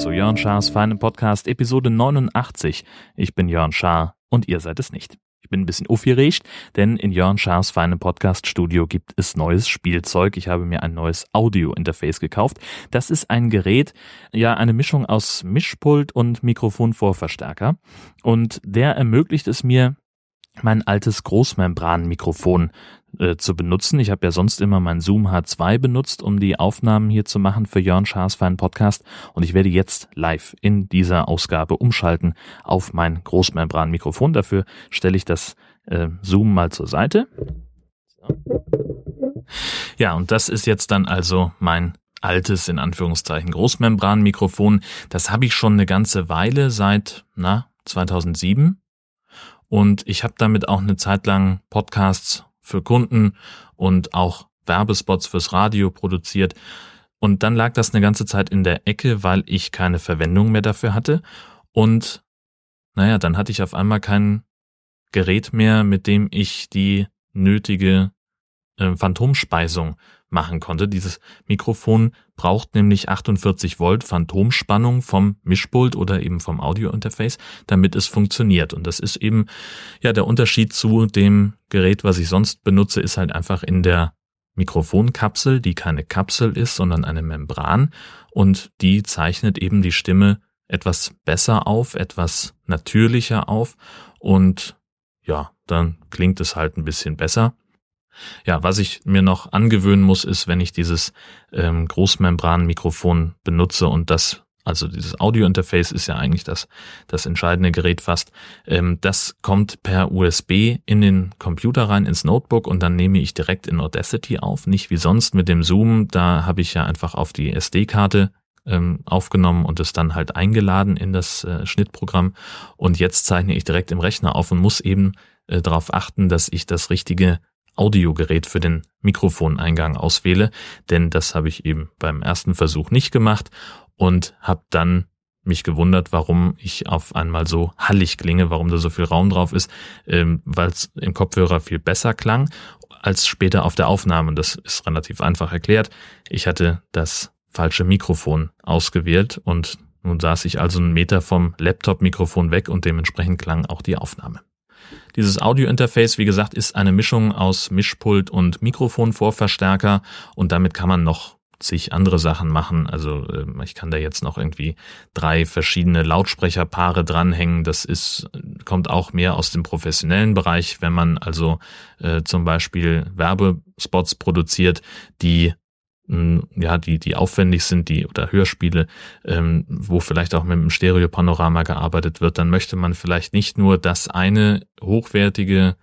zu Jörn Schars feinem Podcast Episode 89. Ich bin Jörn Schaar und ihr seid es nicht. Ich bin ein bisschen aufgeregt, denn in Jörn Schars feinem Podcast-Studio gibt es neues Spielzeug. Ich habe mir ein neues Audio-Interface gekauft. Das ist ein Gerät, ja, eine Mischung aus Mischpult und Mikrofonvorverstärker. Und der ermöglicht es mir, mein altes Großmembranmikrofon äh, zu benutzen. Ich habe ja sonst immer mein Zoom H2 benutzt, um die Aufnahmen hier zu machen für Jörn Schaas für einen Podcast. Und ich werde jetzt live in dieser Ausgabe umschalten auf mein Großmembranmikrofon. Dafür stelle ich das äh, Zoom mal zur Seite. Ja, und das ist jetzt dann also mein altes, in Anführungszeichen, Großmembranmikrofon. Das habe ich schon eine ganze Weile, seit, na, 2007. Und ich habe damit auch eine Zeit lang Podcasts für Kunden und auch Werbespots fürs Radio produziert. Und dann lag das eine ganze Zeit in der Ecke, weil ich keine Verwendung mehr dafür hatte. Und naja, dann hatte ich auf einmal kein Gerät mehr, mit dem ich die nötige äh, Phantomspeisung machen konnte. Dieses Mikrofon braucht nämlich 48 Volt Phantomspannung vom Mischpult oder eben vom Audiointerface, damit es funktioniert. Und das ist eben, ja, der Unterschied zu dem Gerät, was ich sonst benutze, ist halt einfach in der Mikrofonkapsel, die keine Kapsel ist, sondern eine Membran. Und die zeichnet eben die Stimme etwas besser auf, etwas natürlicher auf. Und ja, dann klingt es halt ein bisschen besser. Ja, was ich mir noch angewöhnen muss, ist, wenn ich dieses ähm, Großmembranmikrofon benutze und das, also dieses Audiointerface ist ja eigentlich das, das entscheidende Gerät fast. Ähm, das kommt per USB in den Computer rein, ins Notebook und dann nehme ich direkt in Audacity auf. Nicht wie sonst mit dem Zoom, da habe ich ja einfach auf die SD-Karte ähm, aufgenommen und es dann halt eingeladen in das äh, Schnittprogramm. Und jetzt zeichne ich direkt im Rechner auf und muss eben äh, darauf achten, dass ich das richtige Audiogerät für den Mikrofoneingang auswähle, denn das habe ich eben beim ersten Versuch nicht gemacht und habe dann mich gewundert, warum ich auf einmal so hallig klinge, warum da so viel Raum drauf ist, ähm, weil es im Kopfhörer viel besser klang als später auf der Aufnahme. Das ist relativ einfach erklärt. Ich hatte das falsche Mikrofon ausgewählt und nun saß ich also einen Meter vom Laptop-Mikrofon weg und dementsprechend klang auch die Aufnahme. Dieses Audio-Interface, wie gesagt, ist eine Mischung aus Mischpult und Mikrofonvorverstärker und damit kann man noch zig andere Sachen machen. Also ähm, ich kann da jetzt noch irgendwie drei verschiedene Lautsprecherpaare dranhängen. Das ist, kommt auch mehr aus dem professionellen Bereich, wenn man also äh, zum Beispiel Werbespots produziert, die ja, die, die aufwendig sind, die oder Hörspiele, ähm, wo vielleicht auch mit einem Stereopanorama gearbeitet wird, dann möchte man vielleicht nicht nur das eine hochwertige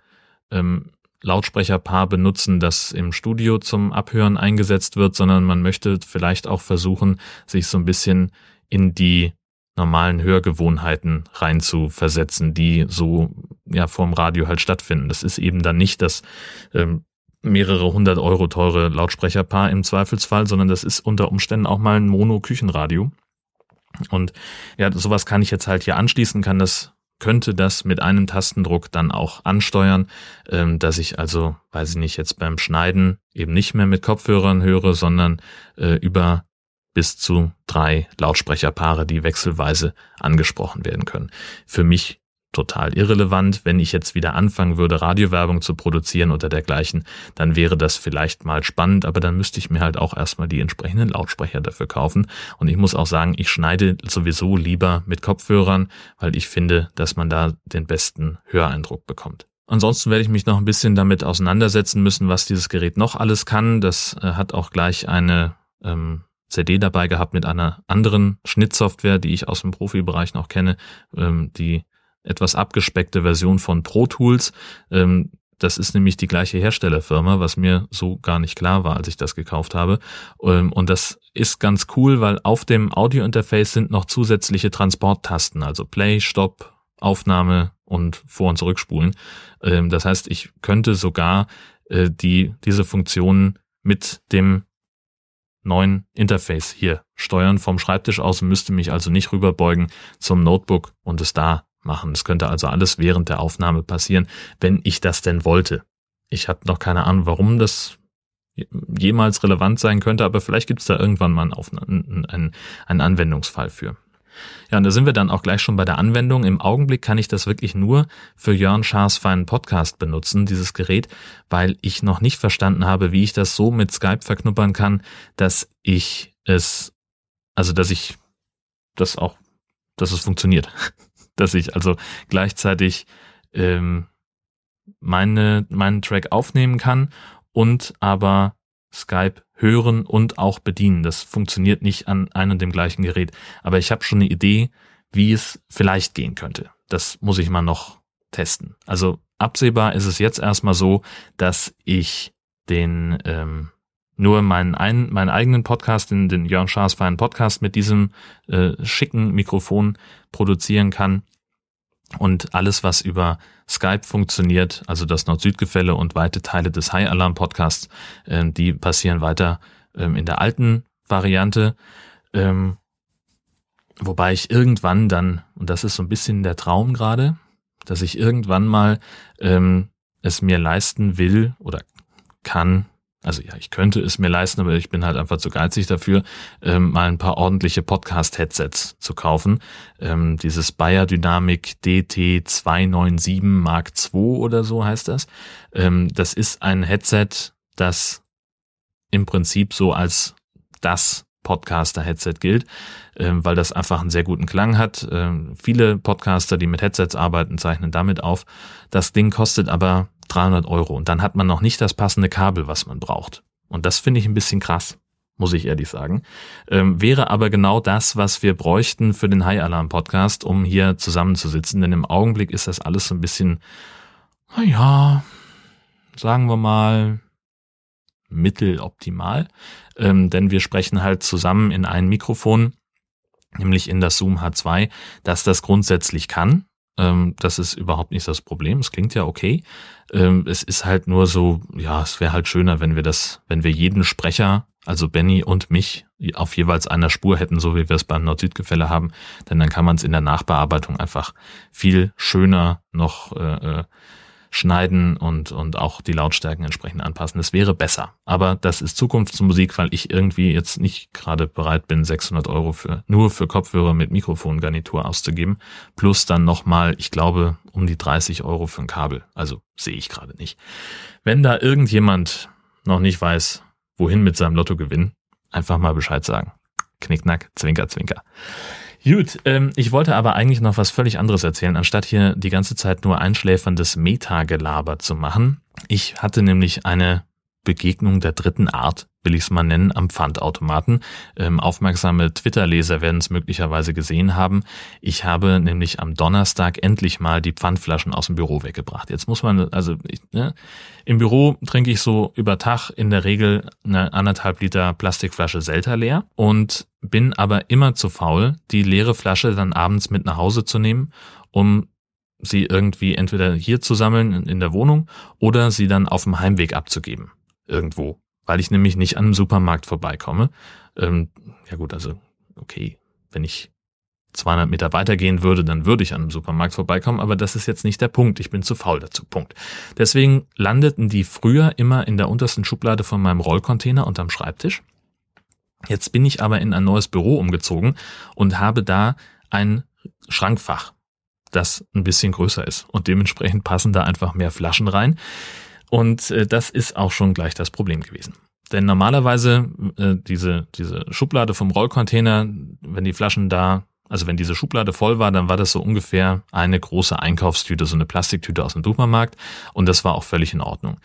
ähm, Lautsprecherpaar benutzen, das im Studio zum Abhören eingesetzt wird, sondern man möchte vielleicht auch versuchen, sich so ein bisschen in die normalen Hörgewohnheiten rein zu versetzen, die so ja vorm Radio halt stattfinden. Das ist eben dann nicht das ähm, mehrere hundert Euro teure Lautsprecherpaar im Zweifelsfall, sondern das ist unter Umständen auch mal ein Mono-Küchenradio. Und ja, sowas kann ich jetzt halt hier anschließen, kann das könnte das mit einem Tastendruck dann auch ansteuern, ähm, dass ich also, weiß ich nicht, jetzt beim Schneiden eben nicht mehr mit Kopfhörern höre, sondern äh, über bis zu drei Lautsprecherpaare, die wechselweise angesprochen werden können. Für mich total irrelevant. Wenn ich jetzt wieder anfangen würde, Radiowerbung zu produzieren oder dergleichen, dann wäre das vielleicht mal spannend, aber dann müsste ich mir halt auch erstmal die entsprechenden Lautsprecher dafür kaufen. Und ich muss auch sagen, ich schneide sowieso lieber mit Kopfhörern, weil ich finde, dass man da den besten Höreindruck bekommt. Ansonsten werde ich mich noch ein bisschen damit auseinandersetzen müssen, was dieses Gerät noch alles kann. Das äh, hat auch gleich eine ähm, CD dabei gehabt mit einer anderen Schnittsoftware, die ich aus dem Profibereich noch kenne, ähm, die etwas abgespeckte Version von Pro Tools. Ähm, das ist nämlich die gleiche Herstellerfirma, was mir so gar nicht klar war, als ich das gekauft habe. Ähm, und das ist ganz cool, weil auf dem Audiointerface sind noch zusätzliche Transporttasten, also Play, Stop, Aufnahme und Vor- und Zurückspulen. Ähm, das heißt, ich könnte sogar äh, die, diese Funktionen mit dem neuen Interface hier steuern vom Schreibtisch aus, müsste mich also nicht rüberbeugen zum Notebook und es da machen. Es könnte also alles während der Aufnahme passieren, wenn ich das denn wollte. Ich habe noch keine Ahnung, warum das jemals relevant sein könnte, aber vielleicht gibt es da irgendwann mal einen, einen, einen Anwendungsfall für. Ja, und da sind wir dann auch gleich schon bei der Anwendung. Im Augenblick kann ich das wirklich nur für Jörn Schaas feinen Podcast benutzen, dieses Gerät, weil ich noch nicht verstanden habe, wie ich das so mit Skype verknuppern kann, dass ich es, also dass ich das auch, dass es funktioniert. Dass ich also gleichzeitig ähm, meine, meinen Track aufnehmen kann und aber Skype hören und auch bedienen. Das funktioniert nicht an einem und dem gleichen Gerät. Aber ich habe schon eine Idee, wie es vielleicht gehen könnte. Das muss ich mal noch testen. Also absehbar ist es jetzt erstmal so, dass ich den ähm, nur meinen, ein, meinen eigenen Podcast, den, den Jörn Schaas feinen Podcast mit diesem äh, schicken Mikrofon produzieren kann und alles, was über Skype funktioniert, also das Nord-Süd-Gefälle und weite Teile des High Alarm Podcasts, äh, die passieren weiter ähm, in der alten Variante. Ähm, wobei ich irgendwann dann, und das ist so ein bisschen der Traum gerade, dass ich irgendwann mal ähm, es mir leisten will oder kann, also ja, ich könnte es mir leisten, aber ich bin halt einfach zu geizig dafür, ähm, mal ein paar ordentliche Podcast-Headsets zu kaufen. Ähm, dieses Bayer Dynamic DT297 Mark II oder so heißt das. Ähm, das ist ein Headset, das im Prinzip so als das Podcaster-Headset gilt, ähm, weil das einfach einen sehr guten Klang hat. Ähm, viele Podcaster, die mit Headsets arbeiten, zeichnen damit auf. Das Ding kostet aber 300 Euro und dann hat man noch nicht das passende Kabel, was man braucht. Und das finde ich ein bisschen krass, muss ich ehrlich sagen. Ähm, wäre aber genau das, was wir bräuchten für den High Alarm Podcast, um hier zusammenzusitzen. Denn im Augenblick ist das alles so ein bisschen, naja, sagen wir mal, mitteloptimal. Ähm, denn wir sprechen halt zusammen in ein Mikrofon, nämlich in das Zoom H2, das das grundsätzlich kann. Ähm, das ist überhaupt nicht das Problem. Es klingt ja okay. Ähm, es ist halt nur so, ja, es wäre halt schöner, wenn wir das, wenn wir jeden Sprecher, also Benny und mich, auf jeweils einer Spur hätten, so wie wir es beim Nord-Süd-Gefälle haben. Denn dann kann man es in der Nachbearbeitung einfach viel schöner noch äh, äh schneiden und, und auch die Lautstärken entsprechend anpassen. Das wäre besser. Aber das ist Zukunftsmusik, weil ich irgendwie jetzt nicht gerade bereit bin, 600 Euro für, nur für Kopfhörer mit Mikrofongarnitur auszugeben. Plus dann nochmal, ich glaube, um die 30 Euro für ein Kabel. Also sehe ich gerade nicht. Wenn da irgendjemand noch nicht weiß, wohin mit seinem Lottogewinn, einfach mal Bescheid sagen. Knickknack, zwinker, zwinker. Gut, ähm, ich wollte aber eigentlich noch was völlig anderes erzählen, anstatt hier die ganze Zeit nur einschläferndes Metagelaber zu machen. Ich hatte nämlich eine Begegnung der dritten Art, will ich es mal nennen, am Pfandautomaten. Ähm, aufmerksame Twitter-Leser werden es möglicherweise gesehen haben. Ich habe nämlich am Donnerstag endlich mal die Pfandflaschen aus dem Büro weggebracht. Jetzt muss man, also ich, ne, im Büro trinke ich so über Tag in der Regel eine anderthalb Liter Plastikflasche Selter leer und bin aber immer zu faul, die leere Flasche dann abends mit nach Hause zu nehmen, um sie irgendwie entweder hier zu sammeln in der Wohnung oder sie dann auf dem Heimweg abzugeben irgendwo, weil ich nämlich nicht an einem Supermarkt vorbeikomme. Ähm, ja gut, also okay, wenn ich 200 Meter weitergehen würde, dann würde ich an einem Supermarkt vorbeikommen, aber das ist jetzt nicht der Punkt. Ich bin zu faul dazu. Punkt. Deswegen landeten die früher immer in der untersten Schublade von meinem Rollcontainer unterm Schreibtisch. Jetzt bin ich aber in ein neues Büro umgezogen und habe da ein Schrankfach, das ein bisschen größer ist und dementsprechend passen da einfach mehr Flaschen rein. Und äh, das ist auch schon gleich das Problem gewesen. Denn normalerweise äh, diese, diese Schublade vom Rollcontainer, wenn die Flaschen da, also wenn diese Schublade voll war, dann war das so ungefähr eine große Einkaufstüte, so eine Plastiktüte aus dem Supermarkt. Und das war auch völlig in Ordnung.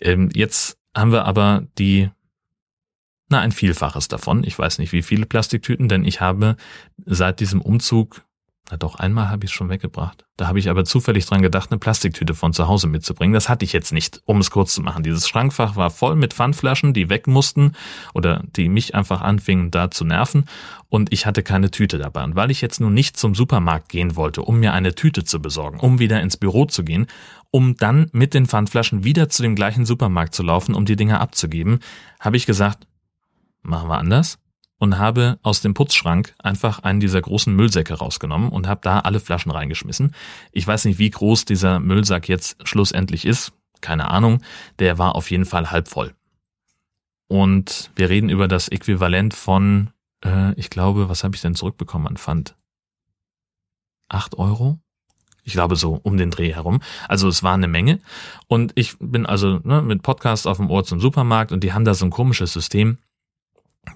Ähm, jetzt haben wir aber die, na, ein Vielfaches davon. Ich weiß nicht, wie viele Plastiktüten, denn ich habe seit diesem Umzug na doch, einmal habe ich es schon weggebracht. Da habe ich aber zufällig dran gedacht, eine Plastiktüte von zu Hause mitzubringen. Das hatte ich jetzt nicht, um es kurz zu machen. Dieses Schrankfach war voll mit Pfandflaschen, die weg mussten oder die mich einfach anfingen da zu nerven. Und ich hatte keine Tüte dabei. Und weil ich jetzt nun nicht zum Supermarkt gehen wollte, um mir eine Tüte zu besorgen, um wieder ins Büro zu gehen, um dann mit den Pfandflaschen wieder zu dem gleichen Supermarkt zu laufen, um die Dinger abzugeben, habe ich gesagt, machen wir anders. Und habe aus dem Putzschrank einfach einen dieser großen Müllsäcke rausgenommen und habe da alle Flaschen reingeschmissen. Ich weiß nicht, wie groß dieser Müllsack jetzt schlussendlich ist, keine Ahnung, der war auf jeden Fall halb voll. Und wir reden über das Äquivalent von, äh, ich glaube, was habe ich denn zurückbekommen an Pfand? Acht Euro? Ich glaube so um den Dreh herum. Also es war eine Menge. Und ich bin also ne, mit Podcast auf dem Ohr zum Supermarkt und die haben da so ein komisches System,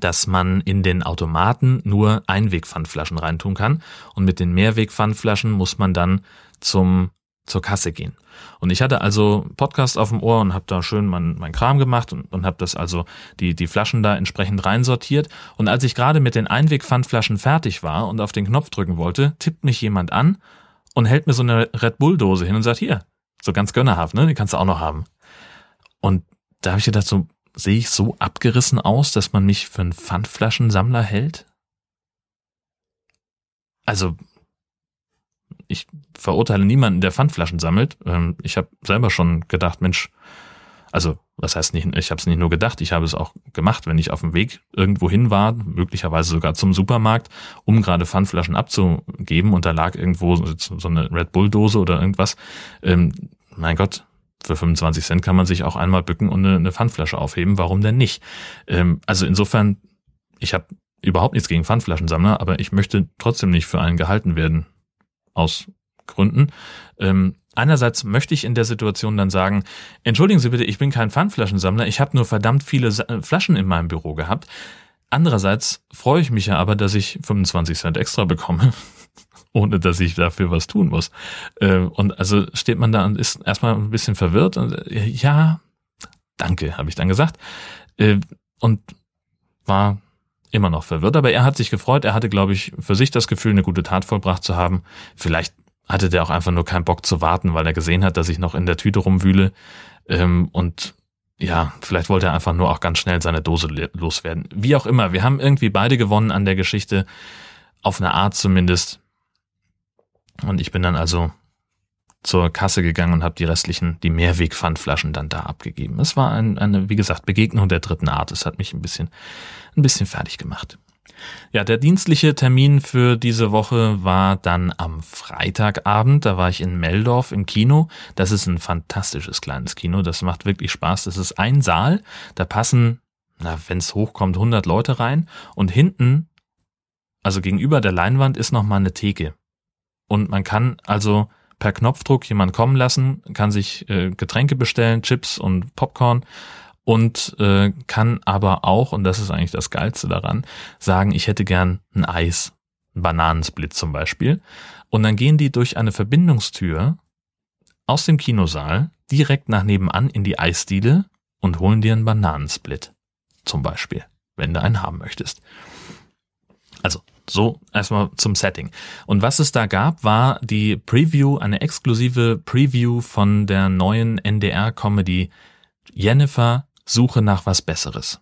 dass man in den Automaten nur Einwegpfandflaschen reintun kann. Und mit den Mehrwegpfandflaschen muss man dann zum zur Kasse gehen. Und ich hatte also Podcast auf dem Ohr und habe da schön mein, mein Kram gemacht und, und habe das also die, die Flaschen da entsprechend reinsortiert. Und als ich gerade mit den Einwegpfandflaschen fertig war und auf den Knopf drücken wollte, tippt mich jemand an und hält mir so eine Red Bull Dose hin und sagt, hier, so ganz gönnerhaft, ne, die kannst du auch noch haben. Und da habe ich gedacht, so sehe ich so abgerissen aus, dass man mich für einen Pfandflaschensammler hält? Also ich verurteile niemanden, der Pfandflaschen sammelt. Ähm, ich habe selber schon gedacht, Mensch, also was heißt nicht, ich habe es nicht nur gedacht, ich habe es auch gemacht, wenn ich auf dem Weg irgendwo hin war, möglicherweise sogar zum Supermarkt, um gerade Pfandflaschen abzugeben und da lag irgendwo so eine Red Bull Dose oder irgendwas. Ähm, mein Gott, für 25 Cent kann man sich auch einmal bücken und eine, Pfandflasche aufheben. Warum denn nicht? Ähm, also insofern, ich habe überhaupt nichts gegen Pfandflaschensammler, aber ich möchte trotzdem nicht für einen gehalten werden aus Gründen. Ähm, einerseits möchte ich in der Situation dann sagen, entschuldigen Sie bitte, ich bin kein Pfandflaschensammler, ich habe nur verdammt viele Flaschen in meinem Büro gehabt. Andererseits freue ich mich ja aber, dass ich 25 Cent extra bekomme, ohne dass ich dafür was tun muss. Äh, und also steht man da und ist erstmal ein bisschen verwirrt und äh, ja, danke, habe ich dann gesagt. Und war immer noch verwirrt, aber er hat sich gefreut. Er hatte, glaube ich, für sich das Gefühl, eine gute Tat vollbracht zu haben. Vielleicht hatte der auch einfach nur keinen Bock zu warten, weil er gesehen hat, dass ich noch in der Tüte rumwühle. Ähm, und ja, vielleicht wollte er einfach nur auch ganz schnell seine Dose loswerden. Wie auch immer, wir haben irgendwie beide gewonnen an der Geschichte, auf eine Art zumindest. Und ich bin dann also zur Kasse gegangen und habe die restlichen, die Mehrwegpfandflaschen dann da abgegeben. Es war ein, eine, wie gesagt, Begegnung der dritten Art. Es hat mich ein bisschen, ein bisschen fertig gemacht. Ja, der dienstliche Termin für diese Woche war dann am Freitagabend. Da war ich in Meldorf im Kino. Das ist ein fantastisches kleines Kino. Das macht wirklich Spaß. Das ist ein Saal. Da passen, na, wenn es hochkommt, 100 Leute rein. Und hinten, also gegenüber der Leinwand, ist nochmal eine Theke. Und man kann also per Knopfdruck jemand kommen lassen, kann sich äh, Getränke bestellen, Chips und Popcorn und äh, kann aber auch, und das ist eigentlich das Geilste daran, sagen, ich hätte gern ein Eis, ein Bananensplit zum Beispiel. Und dann gehen die durch eine Verbindungstür aus dem Kinosaal direkt nach nebenan in die Eisdiele und holen dir einen Bananensplit. Zum Beispiel, wenn du einen haben möchtest. Also, so erstmal zum Setting. Und was es da gab, war die Preview, eine exklusive Preview von der neuen NDR-Comedy Jennifer Suche nach was Besseres.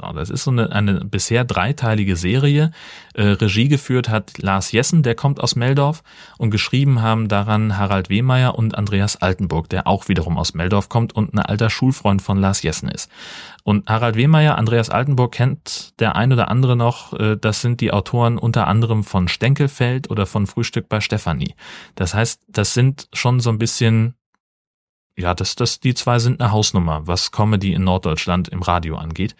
So, das ist so eine, eine bisher dreiteilige Serie. Äh, Regie geführt hat Lars Jessen, der kommt aus Meldorf und geschrieben haben daran Harald Wehmeier und Andreas Altenburg, der auch wiederum aus Meldorf kommt und ein alter Schulfreund von Lars Jessen ist. Und Harald Wehmeier, Andreas Altenburg kennt der ein oder andere noch, äh, das sind die Autoren unter anderem von Stenkelfeld oder von Frühstück bei Stefanie. Das heißt, das sind schon so ein bisschen ja, das, das, die zwei sind eine Hausnummer, was Comedy in Norddeutschland im Radio angeht.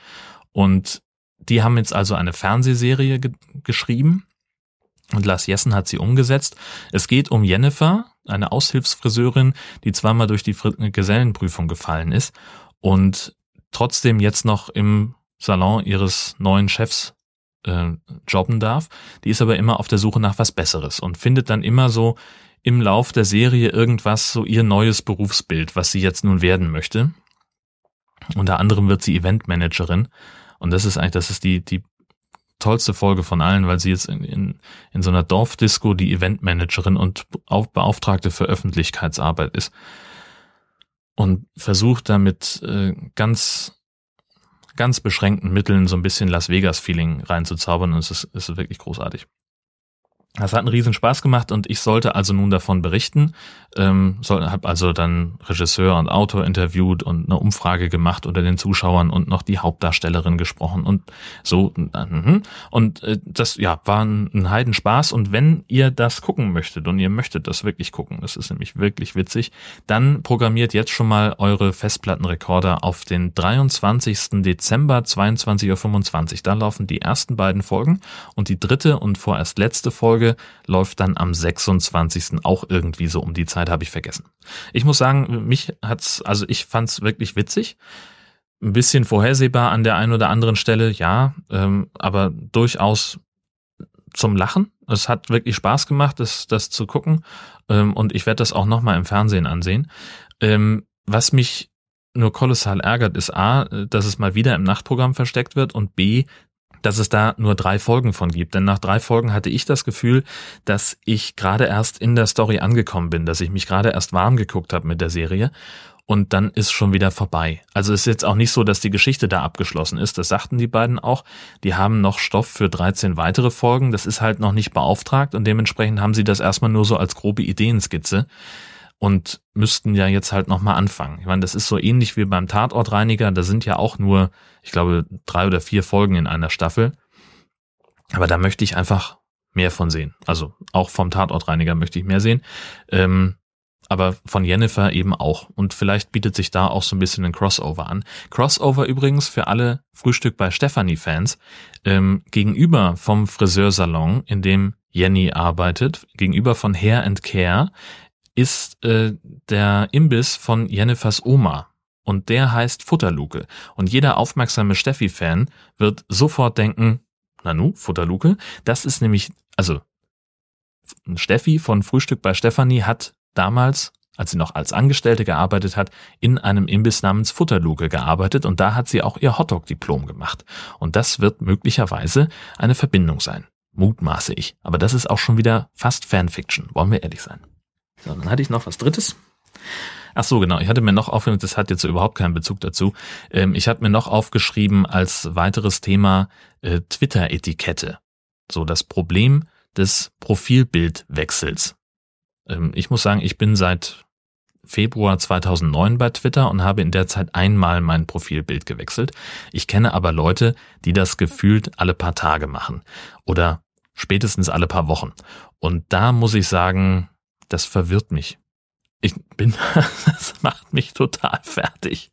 Und die haben jetzt also eine Fernsehserie ge geschrieben und Lars Jessen hat sie umgesetzt. Es geht um Jennifer, eine Aushilfsfriseurin, die zweimal durch die Gesellenprüfung gefallen ist und trotzdem jetzt noch im Salon ihres neuen Chefs äh, jobben darf. Die ist aber immer auf der Suche nach was Besseres und findet dann immer so im Lauf der Serie irgendwas, so ihr neues Berufsbild, was sie jetzt nun werden möchte. Unter anderem wird sie Eventmanagerin. Und das ist eigentlich, das ist die, die tollste Folge von allen, weil sie jetzt in, in, in so einer Dorfdisco die Eventmanagerin und Beauftragte für Öffentlichkeitsarbeit ist. Und versucht damit äh, ganz, ganz beschränkten Mitteln so ein bisschen Las Vegas-Feeling reinzuzaubern. Und es ist, es ist wirklich großartig. Das hat einen riesen Spaß gemacht und ich sollte also nun davon berichten. Ähm, habe also dann Regisseur und Autor interviewt und eine Umfrage gemacht unter den Zuschauern und noch die Hauptdarstellerin gesprochen und so. Mhm. Und äh, das ja war ein, ein Heidenspaß. Und wenn ihr das gucken möchtet und ihr möchtet das wirklich gucken, das ist nämlich wirklich witzig, dann programmiert jetzt schon mal eure Festplattenrekorder auf den 23. Dezember 22.25 Uhr. Da laufen die ersten beiden Folgen und die dritte und vorerst letzte Folge läuft dann am 26. auch irgendwie so um die Zeit, habe ich vergessen. Ich muss sagen, mich hat's, also ich fand's wirklich witzig. Ein bisschen vorhersehbar an der einen oder anderen Stelle, ja, ähm, aber durchaus zum Lachen. Es hat wirklich Spaß gemacht, das, das zu gucken. Ähm, und ich werde das auch nochmal im Fernsehen ansehen. Ähm, was mich nur kolossal ärgert, ist A, dass es mal wieder im Nachtprogramm versteckt wird und B, dass es da nur drei Folgen von gibt. Denn nach drei Folgen hatte ich das Gefühl, dass ich gerade erst in der Story angekommen bin, dass ich mich gerade erst warm geguckt habe mit der Serie und dann ist schon wieder vorbei. Also ist jetzt auch nicht so, dass die Geschichte da abgeschlossen ist. Das sagten die beiden auch. Die haben noch Stoff für 13 weitere Folgen. Das ist halt noch nicht beauftragt und dementsprechend haben sie das erstmal nur so als grobe Ideenskizze und müssten ja jetzt halt nochmal anfangen. Ich meine, das ist so ähnlich wie beim Tatortreiniger. Da sind ja auch nur, ich glaube, drei oder vier Folgen in einer Staffel. Aber da möchte ich einfach mehr von sehen. Also auch vom Tatortreiniger möchte ich mehr sehen. Ähm, aber von Jennifer eben auch. Und vielleicht bietet sich da auch so ein bisschen ein Crossover an. Crossover übrigens für alle Frühstück bei Stephanie-Fans. Ähm, gegenüber vom Friseursalon, in dem Jenny arbeitet, gegenüber von Hair and Care, ist äh, der Imbiss von Jennifers Oma. Und der heißt Futterluke. Und jeder aufmerksame Steffi-Fan wird sofort denken, Nanu, Futterluke, das ist nämlich, also Steffi von Frühstück bei Stefanie hat damals, als sie noch als Angestellte gearbeitet hat, in einem Imbiss namens Futterluke gearbeitet und da hat sie auch ihr Hotdog-Diplom gemacht. Und das wird möglicherweise eine Verbindung sein. Mutmaße ich. Aber das ist auch schon wieder fast Fanfiction, wollen wir ehrlich sein. So, dann hatte ich noch was Drittes. Ach so, genau. Ich hatte mir noch aufgeschrieben, das hat jetzt überhaupt keinen Bezug dazu. Ähm, ich hatte mir noch aufgeschrieben als weiteres Thema äh, Twitter-Etikette. So das Problem des Profilbildwechsels. Ähm, ich muss sagen, ich bin seit Februar 2009 bei Twitter und habe in der Zeit einmal mein Profilbild gewechselt. Ich kenne aber Leute, die das gefühlt alle paar Tage machen oder spätestens alle paar Wochen. Und da muss ich sagen, das verwirrt mich. Ich bin, das macht mich total fertig,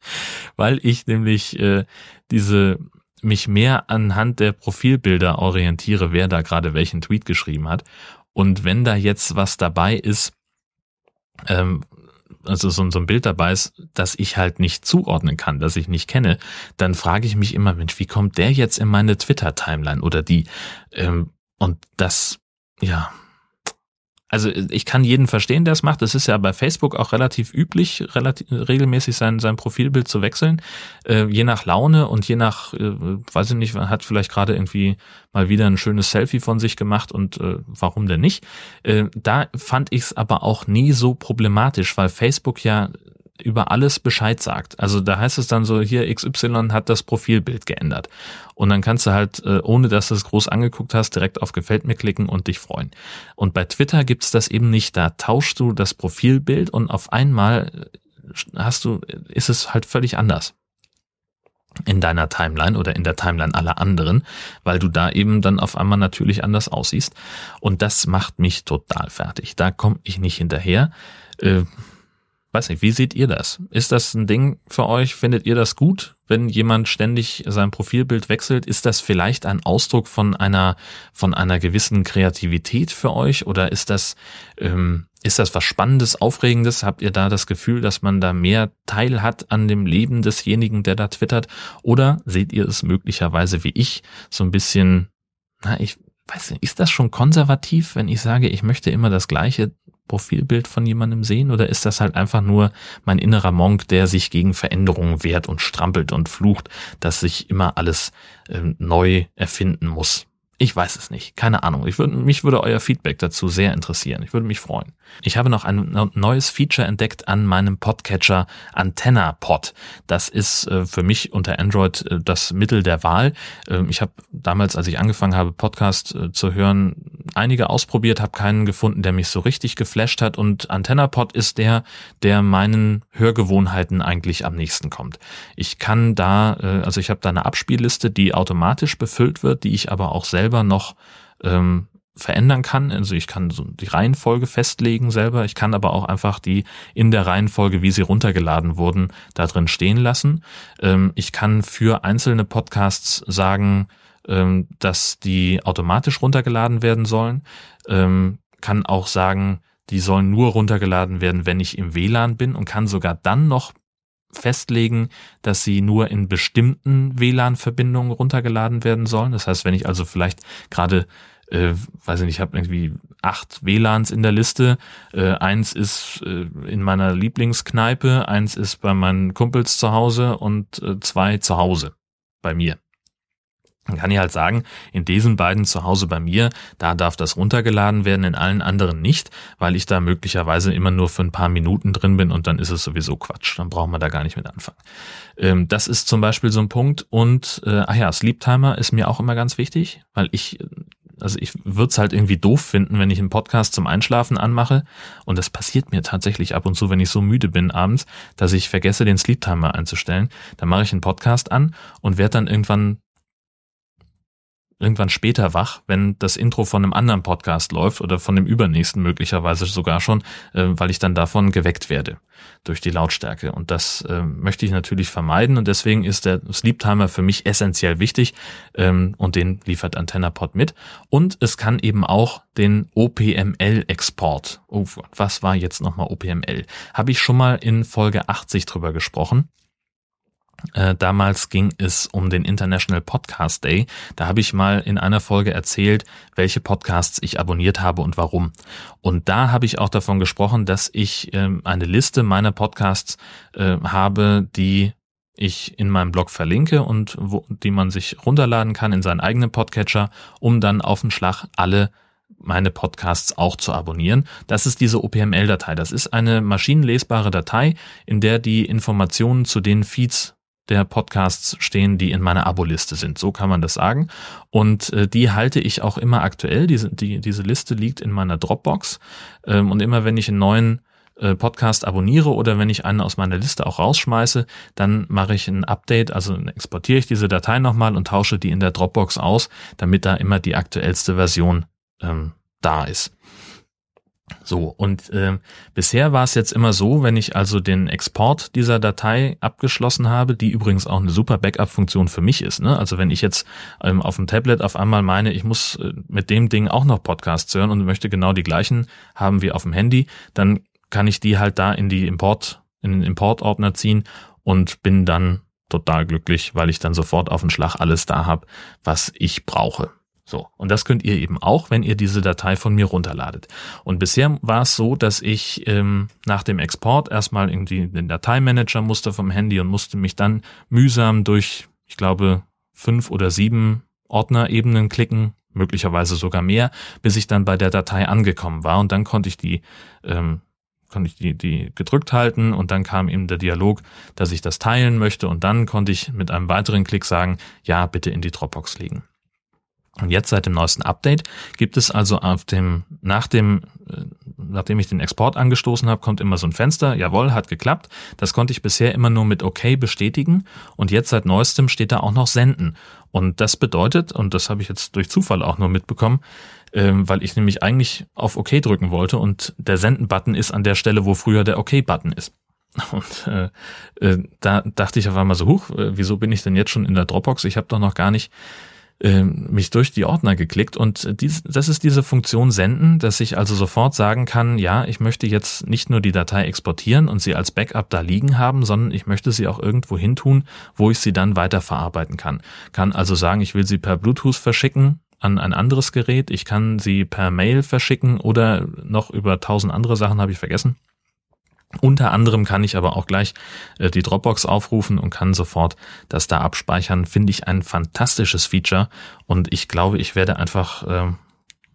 weil ich nämlich äh, diese mich mehr anhand der Profilbilder orientiere, wer da gerade welchen Tweet geschrieben hat. Und wenn da jetzt was dabei ist, ähm, also so, so ein Bild dabei ist, das ich halt nicht zuordnen kann, das ich nicht kenne, dann frage ich mich immer, Mensch, wie kommt der jetzt in meine Twitter-Timeline oder die? Ähm, und das, ja, also ich kann jeden verstehen, der es macht. Es ist ja bei Facebook auch relativ üblich, relativ, regelmäßig sein, sein Profilbild zu wechseln. Äh, je nach Laune und je nach, äh, weiß ich nicht, hat vielleicht gerade irgendwie mal wieder ein schönes Selfie von sich gemacht und äh, warum denn nicht? Äh, da fand ich es aber auch nie so problematisch, weil Facebook ja über alles Bescheid sagt. Also da heißt es dann so, hier XY hat das Profilbild geändert. Und dann kannst du halt, äh, ohne dass du es groß angeguckt hast, direkt auf Gefällt mir klicken und dich freuen. Und bei Twitter gibt's das eben nicht. Da tauschst du das Profilbild und auf einmal äh, hast du, ist es halt völlig anders in deiner Timeline oder in der Timeline aller anderen, weil du da eben dann auf einmal natürlich anders aussiehst. Und das macht mich total fertig. Da komme ich nicht hinterher. Äh, weiß nicht, wie seht ihr das? Ist das ein Ding für euch? Findet ihr das gut, wenn jemand ständig sein Profilbild wechselt? Ist das vielleicht ein Ausdruck von einer, von einer gewissen Kreativität für euch? Oder ist das, ähm, ist das was Spannendes, Aufregendes? Habt ihr da das Gefühl, dass man da mehr Teil hat an dem Leben desjenigen, der da twittert? Oder seht ihr es möglicherweise wie ich so ein bisschen, na, ich weiß nicht, ist das schon konservativ, wenn ich sage, ich möchte immer das Gleiche Profilbild von jemandem sehen oder ist das halt einfach nur mein innerer Monk, der sich gegen Veränderungen wehrt und strampelt und flucht, dass sich immer alles äh, neu erfinden muss? Ich weiß es nicht. Keine Ahnung. Ich würde, mich würde euer Feedback dazu sehr interessieren. Ich würde mich freuen. Ich habe noch ein neues Feature entdeckt an meinem Podcatcher Antenna Pod. Das ist äh, für mich unter Android äh, das Mittel der Wahl. Äh, ich habe damals, als ich angefangen habe, Podcast äh, zu hören, einige ausprobiert, habe keinen gefunden, der mich so richtig geflasht hat. Und Antenna Pod ist der, der meinen Hörgewohnheiten eigentlich am nächsten kommt. Ich kann da, äh, also ich habe da eine Abspielliste, die automatisch befüllt wird, die ich aber auch selbst selber noch ähm, verändern kann. Also ich kann so die Reihenfolge festlegen selber. Ich kann aber auch einfach die in der Reihenfolge, wie sie runtergeladen wurden, da drin stehen lassen. Ähm, ich kann für einzelne Podcasts sagen, ähm, dass die automatisch runtergeladen werden sollen. Ähm, kann auch sagen, die sollen nur runtergeladen werden, wenn ich im WLAN bin und kann sogar dann noch festlegen, dass sie nur in bestimmten WLAN-Verbindungen runtergeladen werden sollen. Das heißt, wenn ich also vielleicht gerade äh, weiß ich nicht, ich habe irgendwie acht WLANs in der Liste. Äh, eins ist äh, in meiner Lieblingskneipe, eins ist bei meinen Kumpels zu Hause und äh, zwei zu Hause bei mir. Dann kann ich halt sagen, in diesen beiden zu Hause bei mir, da darf das runtergeladen werden, in allen anderen nicht, weil ich da möglicherweise immer nur für ein paar Minuten drin bin und dann ist es sowieso Quatsch. Dann brauchen wir da gar nicht mit anfangen. Ähm, das ist zum Beispiel so ein Punkt. Und äh, ach ja, Sleep Timer ist mir auch immer ganz wichtig, weil ich also ich würde es halt irgendwie doof finden, wenn ich einen Podcast zum Einschlafen anmache. Und das passiert mir tatsächlich ab und zu, wenn ich so müde bin abends, dass ich vergesse, den Sleep Timer einzustellen. Dann mache ich einen Podcast an und werde dann irgendwann irgendwann später wach, wenn das Intro von einem anderen Podcast läuft oder von dem übernächsten möglicherweise sogar schon, äh, weil ich dann davon geweckt werde durch die Lautstärke. Und das äh, möchte ich natürlich vermeiden und deswegen ist der Sleep Timer für mich essentiell wichtig ähm, und den liefert AntennaPod mit. Und es kann eben auch den OPML-Export. Oh, was war jetzt nochmal OPML? Habe ich schon mal in Folge 80 drüber gesprochen. Äh, damals ging es um den International Podcast Day. Da habe ich mal in einer Folge erzählt, welche Podcasts ich abonniert habe und warum. Und da habe ich auch davon gesprochen, dass ich äh, eine Liste meiner Podcasts äh, habe, die ich in meinem Blog verlinke und wo, die man sich runterladen kann in seinen eigenen Podcatcher, um dann auf den Schlag alle meine Podcasts auch zu abonnieren. Das ist diese OPML-Datei. Das ist eine maschinenlesbare Datei, in der die Informationen zu den Feeds der Podcasts stehen, die in meiner Abo-Liste sind. So kann man das sagen. Und äh, die halte ich auch immer aktuell. Diese, die, diese Liste liegt in meiner Dropbox. Ähm, und immer wenn ich einen neuen äh, Podcast abonniere oder wenn ich einen aus meiner Liste auch rausschmeiße, dann mache ich ein Update, also exportiere ich diese Datei nochmal und tausche die in der Dropbox aus, damit da immer die aktuellste Version ähm, da ist. So, und äh, bisher war es jetzt immer so, wenn ich also den Export dieser Datei abgeschlossen habe, die übrigens auch eine super Backup-Funktion für mich ist. Ne? Also wenn ich jetzt ähm, auf dem Tablet auf einmal meine, ich muss äh, mit dem Ding auch noch Podcasts hören und möchte genau die gleichen haben wie auf dem Handy, dann kann ich die halt da in die Import, in den Importordner ziehen und bin dann total glücklich, weil ich dann sofort auf den Schlag alles da habe, was ich brauche. So, und das könnt ihr eben auch, wenn ihr diese Datei von mir runterladet. Und bisher war es so, dass ich ähm, nach dem Export erstmal irgendwie den Dateimanager musste vom Handy und musste mich dann mühsam durch, ich glaube, fünf oder sieben Ordnerebenen klicken, möglicherweise sogar mehr, bis ich dann bei der Datei angekommen war. Und dann konnte ich die ähm, konnte ich die, die gedrückt halten und dann kam eben der Dialog, dass ich das teilen möchte und dann konnte ich mit einem weiteren Klick sagen, ja, bitte in die Dropbox legen. Und jetzt seit dem neuesten Update gibt es also auf dem, nach dem, äh, nachdem ich den Export angestoßen habe, kommt immer so ein Fenster, jawohl, hat geklappt. Das konnte ich bisher immer nur mit OK bestätigen. Und jetzt seit neuestem steht da auch noch Senden. Und das bedeutet, und das habe ich jetzt durch Zufall auch nur mitbekommen, ähm, weil ich nämlich eigentlich auf OK drücken wollte und der Senden-Button ist an der Stelle, wo früher der OK-Button ist. Und äh, äh, da dachte ich auf einmal so, huch, äh, wieso bin ich denn jetzt schon in der Dropbox? Ich habe doch noch gar nicht mich durch die Ordner geklickt und dies, das ist diese Funktion senden, dass ich also sofort sagen kann, ja, ich möchte jetzt nicht nur die Datei exportieren und sie als Backup da liegen haben, sondern ich möchte sie auch irgendwo hin tun, wo ich sie dann weiter verarbeiten kann. Kann also sagen, ich will sie per Bluetooth verschicken an ein anderes Gerät, ich kann sie per Mail verschicken oder noch über tausend andere Sachen habe ich vergessen. Unter anderem kann ich aber auch gleich äh, die Dropbox aufrufen und kann sofort das da abspeichern. Finde ich ein fantastisches Feature und ich glaube, ich werde einfach, äh,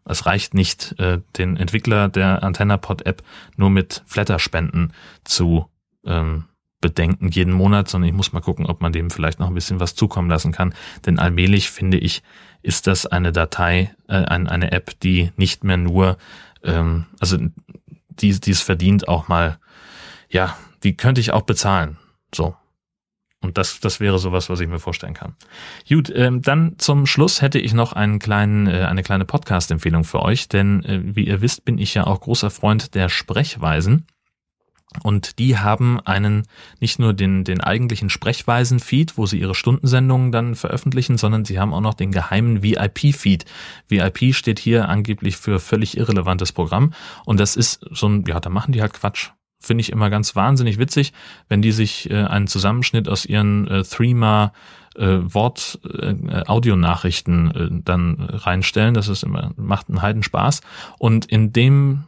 es reicht nicht, äh, den Entwickler der AntennaPod-App nur mit Flatter-Spenden zu ähm, bedenken jeden Monat, sondern ich muss mal gucken, ob man dem vielleicht noch ein bisschen was zukommen lassen kann. Denn allmählich finde ich, ist das eine Datei, äh, eine App, die nicht mehr nur, ähm, also die, die es verdient, auch mal ja, die könnte ich auch bezahlen. So. Und das, das wäre sowas, was ich mir vorstellen kann. Gut, ähm, dann zum Schluss hätte ich noch einen kleinen, äh, eine kleine Podcast-Empfehlung für euch, denn äh, wie ihr wisst, bin ich ja auch großer Freund der Sprechweisen. Und die haben einen, nicht nur den, den eigentlichen Sprechweisen-Feed, wo sie ihre Stundensendungen dann veröffentlichen, sondern sie haben auch noch den geheimen VIP-Feed. VIP steht hier angeblich für völlig irrelevantes Programm. Und das ist so ein, ja, da machen die halt Quatsch finde ich immer ganz wahnsinnig witzig, wenn die sich äh, einen Zusammenschnitt aus ihren äh, Threema äh, Wort äh, Audionachrichten äh, dann reinstellen. Das ist immer macht einen heiden Spaß und in dem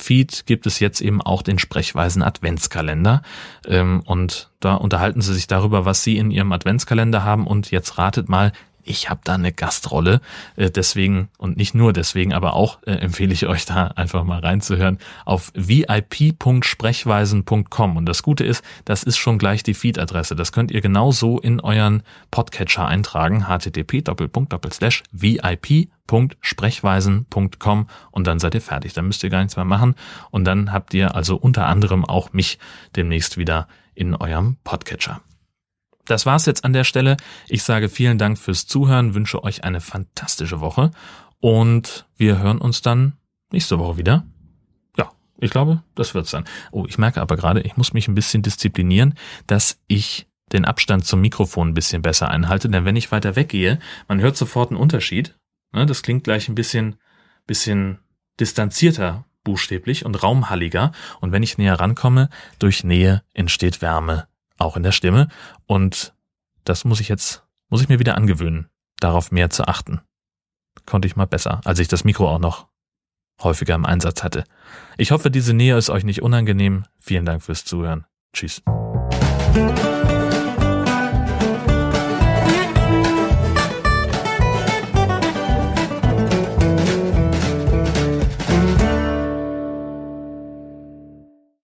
Feed gibt es jetzt eben auch den Sprechweisen Adventskalender. Ähm, und da unterhalten sie sich darüber, was sie in ihrem Adventskalender haben. Und jetzt ratet mal, ich habe da eine Gastrolle. Äh, deswegen und nicht nur deswegen, aber auch äh, empfehle ich euch da einfach mal reinzuhören auf vip.sprechweisen.com. Und das Gute ist, das ist schon gleich die Feed-Adresse. Das könnt ihr genauso in euren Podcatcher eintragen. http vip.sprechweisen.com und dann seid ihr fertig. Dann müsst ihr gar nichts mehr machen. Und dann habt ihr also unter anderem auch mich demnächst wieder in eurem Podcatcher. Das war's jetzt an der Stelle. Ich sage vielen Dank fürs Zuhören, wünsche euch eine fantastische Woche und wir hören uns dann nächste Woche wieder. Ja, ich glaube, das wird's dann. Oh, ich merke aber gerade, ich muss mich ein bisschen disziplinieren, dass ich den Abstand zum Mikrofon ein bisschen besser einhalte, denn wenn ich weiter weggehe, man hört sofort einen Unterschied. Ne, das klingt gleich ein bisschen, bisschen distanzierter buchstäblich und raumhalliger. Und wenn ich näher rankomme, durch Nähe entsteht Wärme auch in der Stimme. Und das muss ich jetzt, muss ich mir wieder angewöhnen, darauf mehr zu achten. Konnte ich mal besser, als ich das Mikro auch noch häufiger im Einsatz hatte. Ich hoffe, diese Nähe ist euch nicht unangenehm. Vielen Dank fürs Zuhören. Tschüss.